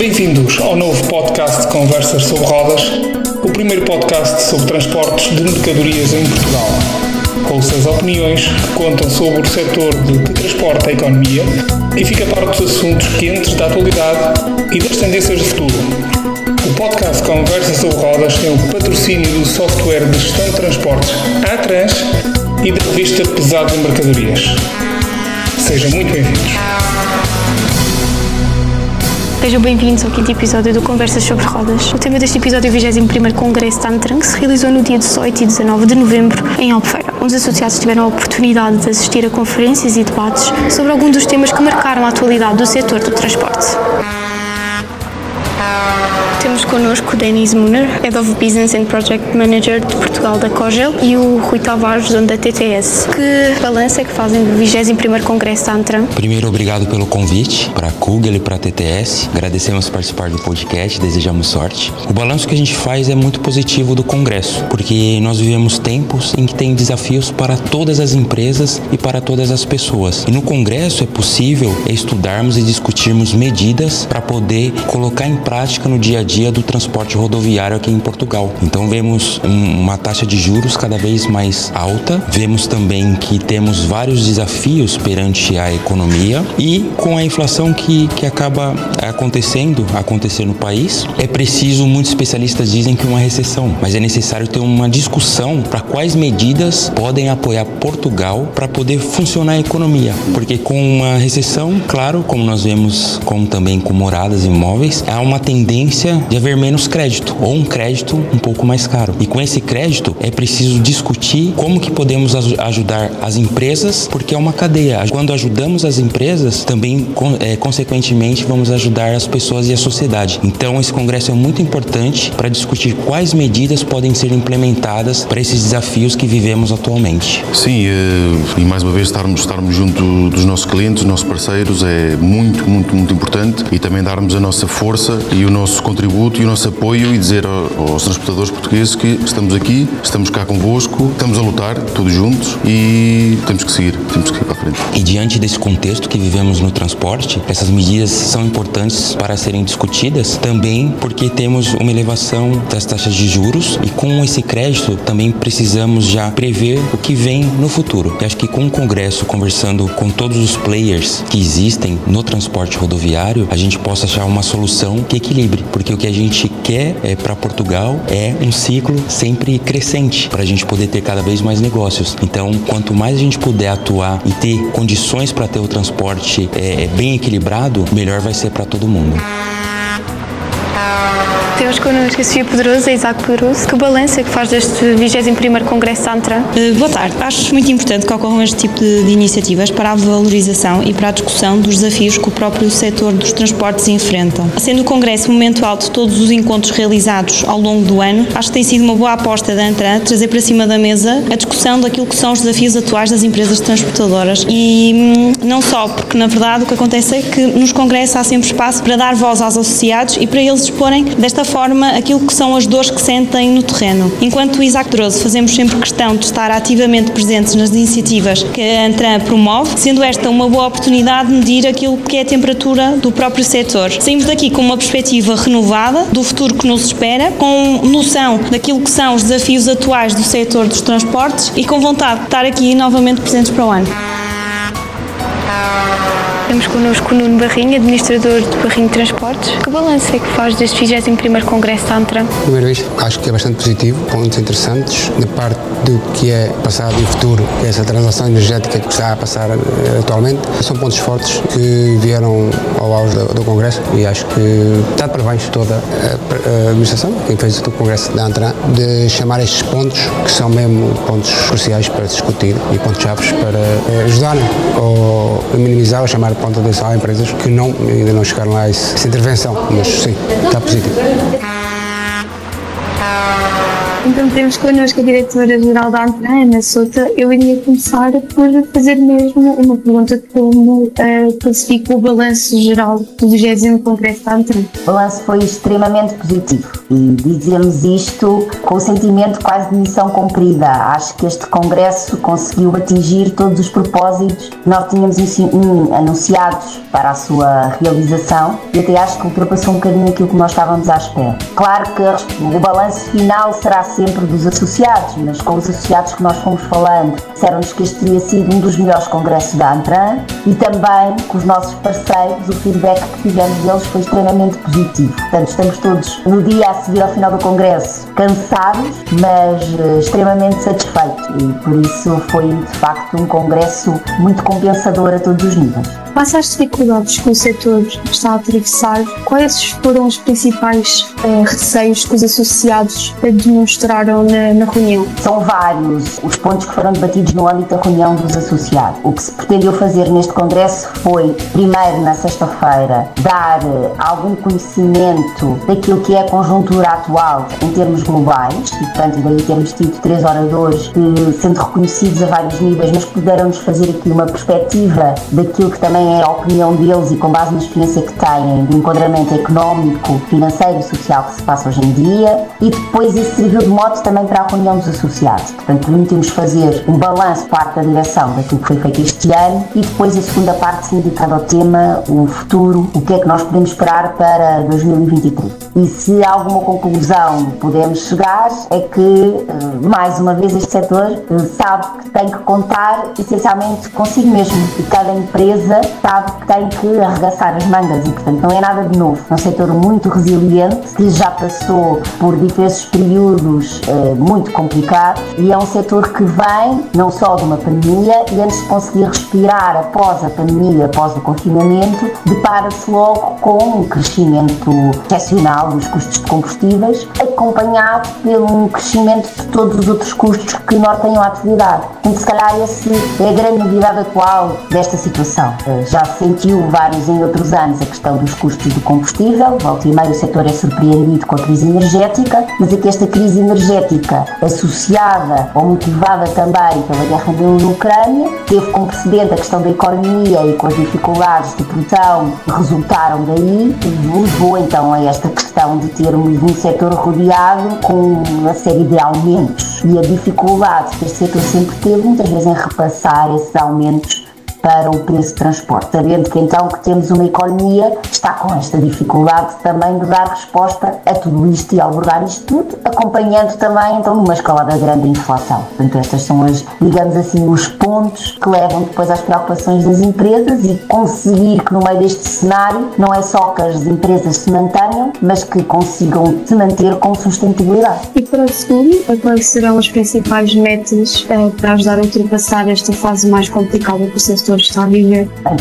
Bem-vindos ao novo podcast de Conversas sobre Rodas, o primeiro podcast sobre transportes de mercadorias em Portugal. Ouça as opiniões que contam sobre o setor de que transporta a economia e fica para dos assuntos quentes da atualidade e das tendências de futuro. O podcast Conversas sobre Rodas tem o patrocínio do software de gestão de transportes Atrans e da revista Pesado de Mercadorias. Sejam muito bem-vindos. Sejam bem-vindos ao quinto episódio do Conversas sobre Rodas. O tema deste episódio é o 21º Congresso Tantran, que se realizou no dia 18 e 19 de novembro em Albufeira. Os associados tiveram a oportunidade de assistir a conferências e debates sobre alguns dos temas que marcaram a atualidade do setor do transporte. Temos connosco o Denis Muner, Head of Business and Project Manager de Portugal da Cogel, e o Rui Tavares, dono da TTS. Que balança é que fazem do 21º Congresso Tantran? Primeiro, obrigado pelo convite para a Kugel e para a TTS. Agradecemos participar do podcast, desejamos sorte. O balanço que a gente faz é muito positivo do Congresso, porque nós vivemos tempos em que tem desafios para todas as empresas e para todas as pessoas. E no Congresso é possível estudarmos e discutirmos medidas para poder colocar em prática no dia a dia do transporte rodoviário aqui em Portugal. Então vemos um, uma taxa de juros cada vez mais alta, vemos também que temos vários desafios perante a economia e com a inflação que, que acaba acontecendo, acontecer no país, é preciso, muitos especialistas dizem que uma recessão, mas é necessário ter uma discussão para quais medidas podem apoiar Portugal para poder funcionar a economia, porque com uma recessão, claro, como nós vemos como também com moradas imóveis, há uma tendência de haver menos crédito ou um crédito um pouco mais caro. E com esse crédito é preciso discutir como que podemos ajudar as empresas, porque é uma cadeia. Quando ajudamos as empresas, também é, consequentemente vamos ajudar as pessoas e a sociedade. Então esse congresso é muito importante para discutir quais medidas podem ser implementadas para esses desafios que vivemos atualmente. Sim, e mais uma vez estarmos, estarmos junto dos nossos clientes, nossos parceiros é muito, muito, muito importante e também darmos a nossa força e o nosso contributo e o nosso apoio e dizer aos transportadores portugueses que estamos aqui, estamos cá convosco, estamos a lutar todos juntos e temos que seguir, temos que ir para a frente. E diante desse contexto que vivemos no transporte, essas medidas são importantes para serem discutidas também porque temos uma elevação das taxas de juros e com esse crédito também precisamos já prever o que vem no futuro. E acho que com o Congresso, conversando com todos os players que existem no transporte rodoviário, a gente possa achar uma solução que equilibre, porque o que a gente quer é para Portugal é um ciclo sempre crescente para a gente poder ter cada vez mais negócios. Então, quanto mais a gente puder atuar e ter condições para ter o transporte é, bem equilibrado, melhor vai ser para todo mundo. Temos connosco Sofia Pedroso, a Isaac Pedroso. Que balanço é que faz deste 21º Congresso Santra? Uh, boa tarde. Acho muito importante que ocorram este tipo de, iniciativas para a valorização e para a discussão dos desafios que o próprio setor dos transportes enfrenta. Sendo o Congresso momento alto de todos os encontros realizados ao longo do ano, acho que tem sido uma boa aposta da Antran trazer para cima da mesa a discussão daquilo que são os desafios atuais das empresas transportadoras. E hum, não só, porque na verdade o que acontece é que nos congressos há sempre espaço para dar voz aos associados e para eles exporem desta forma aquilo que são as dores que sentem no terreno. Enquanto o Isaac Droso fazemos sempre questão de estar ativamente presentes nas iniciativas que a Antran promove, sendo esta uma boa oportunidade de medir aquilo que é a temperatura do próprio setor. Saímos daqui com uma perspectiva renovada do futuro que nos espera, com noção daquilo que são os desafios atuais do setor dos transportes e com vontade de estar aqui novamente presentes para o ano. Temos connosco o Nuno Barrinho, administrador do Barrinho Transportes. Que balanço é que faz deste 21º Congresso da Antran? Primeiro isto, acho que é bastante positivo, pontos interessantes, na parte do que é passado e futuro, é essa transação energética que está a passar eh, atualmente. São pontos fortes que vieram ao auge do, do Congresso e acho que está de parabéns toda a, a administração, quem fez o Congresso da Antran, de chamar estes pontos, que são mesmo pontos cruciais para discutir e pontos-chave para eh, ajudar ou minimizar ou chamar ponto de atenção a empresas que não, ainda não chegaram a essa intervenção, mas sim, está positivo. Então temos connosco a diretora-geral da ANTRAN, Ana Souta. Eu iria começar por fazer mesmo uma pergunta de como uh, classifica o balanço geral do 20 Congresso da ANTRAN. O balanço foi extremamente positivo e dizemos isto com o sentimento quase de missão cumprida. Acho que este Congresso conseguiu atingir todos os propósitos que nós tínhamos anunciados para a sua realização e até acho que ultrapassou um bocadinho aquilo que nós estávamos à espera. Claro que o balanço final será sempre dos associados, mas com os associados que nós fomos falando, disseram-nos que este teria sido um dos melhores congressos da Antran e também com os nossos parceiros, o feedback que tivemos deles foi extremamente positivo. Portanto, estamos todos no dia a seguir ao final do congresso cansados, mas uh, extremamente satisfeitos e por isso foi de facto um congresso muito compensador a todos os níveis. Face às dificuldades que o setor está a atravessar, quais foram os principais uh, receios que os associados demonstraram na, na, reunião? São vários os pontos que foram debatidos no âmbito da reunião dos associados. O que se pretendeu fazer neste congresso foi, primeiro, na sexta-feira, dar uh, algum conhecimento daquilo que é a conjuntura atual em termos globais, e portanto, daí termos tido três oradores que, sendo reconhecidos a vários níveis, mas puderam-nos fazer aqui uma perspectiva daquilo que também também é a opinião deles e com base na experiência que têm do enquadramento económico, financeiro e social que se passa hoje em dia e depois isso serviu de mote também para a reunião dos associados. Portanto, permitimos fazer um balanço parte da direção daquilo que foi feito este ano e depois a segunda parte se dedicada ao tema, o futuro, o que é que nós podemos esperar para 2023. E se alguma conclusão podemos chegar é que, eh, mais uma vez, este setor eh, sabe que tem que contar essencialmente consigo mesmo e cada empresa sabe tem que arregaçar as mangas e, portanto, não é nada de novo. É um setor muito resiliente que já passou por diversos períodos eh, muito complicados e é um setor que vem não só de uma pandemia e antes de conseguir respirar após a pandemia, após o confinamento, depara-se logo com um crescimento excepcional dos custos de combustíveis, acompanhado pelo crescimento de todos os outros custos que norteiam a atividade. Então, se calhar, essa é a grande novidade atual desta situação. Eh, já sentiu vários em outros anos a questão dos custos do combustível, volta e meio o setor é surpreendido com a crise energética, mas é que esta crise energética, associada ou motivada também pela guerra na Ucrânia, teve como precedente a questão da economia e com as dificuldades de produção que resultaram daí, e levou então a esta questão de termos um setor rodeado com uma série de aumentos. E a dificuldade que este sempre teve, muitas vezes em repassar esses aumentos para o preço de transporte, sabendo que então que temos uma economia que está com esta dificuldade também de dar resposta a tudo isto e abordar isto tudo, acompanhando também então uma escalada grande de inflação. Portanto, estas são as, digamos assim, os pontos que levam depois às preocupações das empresas e conseguir que no meio deste cenário não é só que as empresas se mantenham, mas que consigam se manter com sustentabilidade. E para o segundo, quais serão as principais metas eh, para ajudar a ultrapassar esta fase mais complicada que o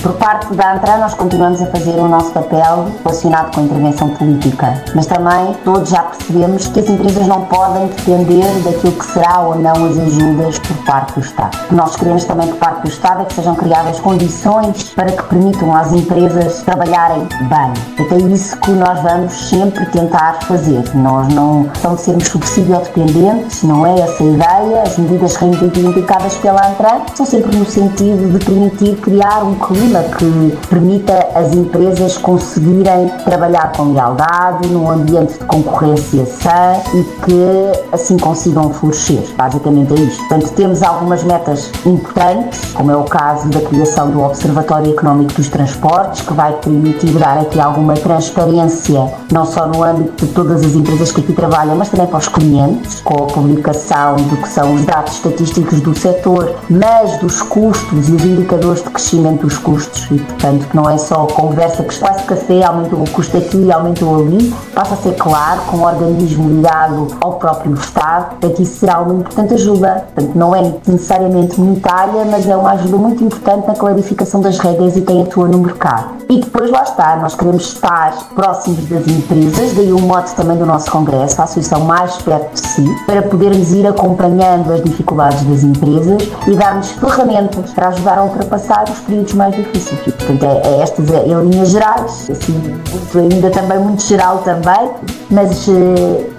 Por parte da ANTRA, nós continuamos a fazer o nosso papel relacionado com a intervenção política, mas também todos já percebemos que as empresas não podem depender daquilo que será ou não as ajudas por parte do Estado. Que nós queremos também por parte do Estado é que sejam criadas condições para que permitam às empresas trabalharem bem. Até isso que nós vamos sempre tentar fazer. Nós não estamos sermos subsídio dependentes, não é essa a ideia. As medidas reivindicadas pela ANTRA são sempre no sentido de permitir permitir criar um clima que permita as empresas conseguirem trabalhar com lealdade, num ambiente de concorrência sã e que assim consigam florescer. Basicamente é isto. Portanto, temos algumas metas importantes, como é o caso da criação do Observatório Económico dos Transportes, que vai permitir dar aqui alguma transparência, não só no âmbito de todas as empresas que aqui trabalham, mas também para os clientes, com a publicação do que são os dados estatísticos do setor, mas dos custos e os indicadores indicadores de crescimento dos custos e, portanto, que não é só conversa que espaço café aumentou o custo aqui, aumentou ali, passa a ser claro, com um organismo ligado ao próprio Estado, que isso será uma importante ajuda. Portanto, não é necessariamente monetária, mas é uma ajuda muito importante na clarificação das regras e quem atua no mercado. E depois lá está, nós queremos estar próximos das empresas, daí o mote também do nosso Congresso, a associação mais perto de si, para podermos ir acompanhando as dificuldades das empresas e dar-nos ferramentas para ajudar a ultrapassar ultrapassar os períodos mais difíceis. Portanto, é, é estas é, em linhas gerais, assim, ainda também muito geral também, mas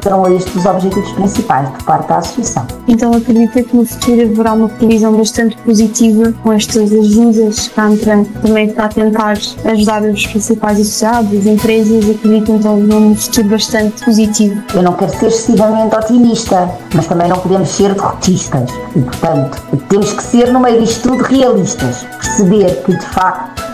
serão estes os objetivos principais por parte da Associação. Então acredita que no futuro haverá uma previsão bastante positiva com estas ajudas que a Antran também está a tentar ajudar os principais associados, as empresas, acredito então num futuro bastante positivo. Eu não quero ser excessivamente otimista, mas também não podemos ser derrotistas. E, portanto, temos que ser, no meio disto tudo, realistas. Perceber que, de facto,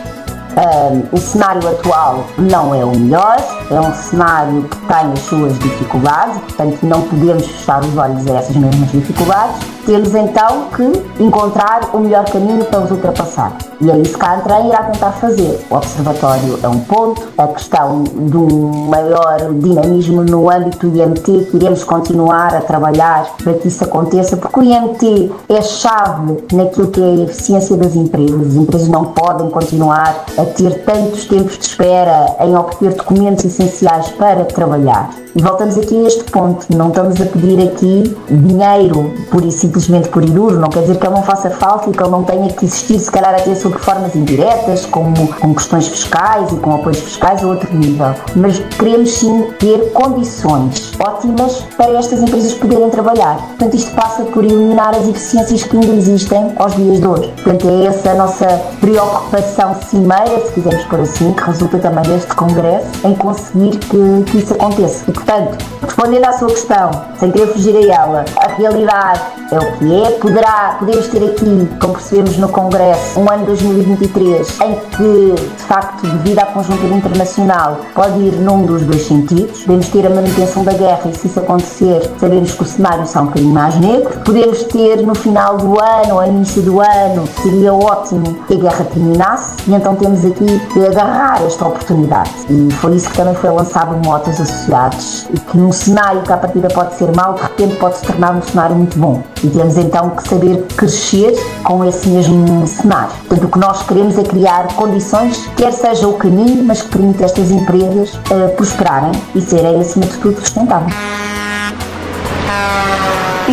um, o cenário atual não é o melhor, é um cenário que tem as suas dificuldades, portanto não podemos fechar os olhos a essas mesmas dificuldades. Temos então que encontrar o melhor caminho para os ultrapassar. E é isso que a Antran irá tentar fazer. O Observatório é um ponto, a questão um maior dinamismo no âmbito do IMT, que iremos continuar a trabalhar para que isso aconteça, porque o IMT é chave naquilo que é a eficiência das empresas. As empresas não podem continuar a ter tantos tempos de espera em obter documentos essenciais para trabalhar. E voltamos aqui a este ponto, não estamos a pedir aqui dinheiro por e simplesmente por ir duro, não quer dizer que ele não faça falta e que ele não tenha que existir, se calhar até sob formas indiretas, como com questões fiscais e com apoios fiscais a outro nível. Mas queremos sim ter condições ótimas para estas empresas poderem trabalhar. Portanto, isto passa por eliminar as eficiências que ainda existem aos dias de hoje. Portanto, é essa a nossa preocupação cimeira, se quisermos por assim, que resulta também deste congresso, em conseguir que, que isso aconteça. E, portanto, respondendo à sua questão, sem querer fugir a ela, a realidade é o que é. Poderá, podemos ter aqui, como percebemos no Congresso, um ano 2023 em que, de facto, devido à conjuntura internacional, pode ir num dos dois sentidos. Podemos ter a manutenção da guerra e, se isso acontecer, sabemos que o cenário está um bocadinho mais negro. Podemos ter no final do ano ou início do ano, seria ótimo que a guerra terminasse e então temos aqui que agarrar esta oportunidade. E foi isso que também foi lançado no Motos Associados e que num cenário que à partida pode ser mau, de repente pode se tornar um cenário muito bom. E temos então que saber crescer com esse mesmo cenário. Portanto, o que nós queremos é criar condições, quer seja o caminho, mas que permita estas empresas uh, prosperarem e serem, acima de tudo, sustentáveis.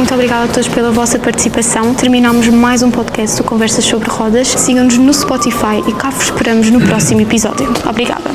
Muito obrigada a todos pela vossa participação. Terminamos mais um podcast do Conversas sobre Rodas. Sigam-nos no Spotify e cá vos esperamos no próximo episódio. Obrigada.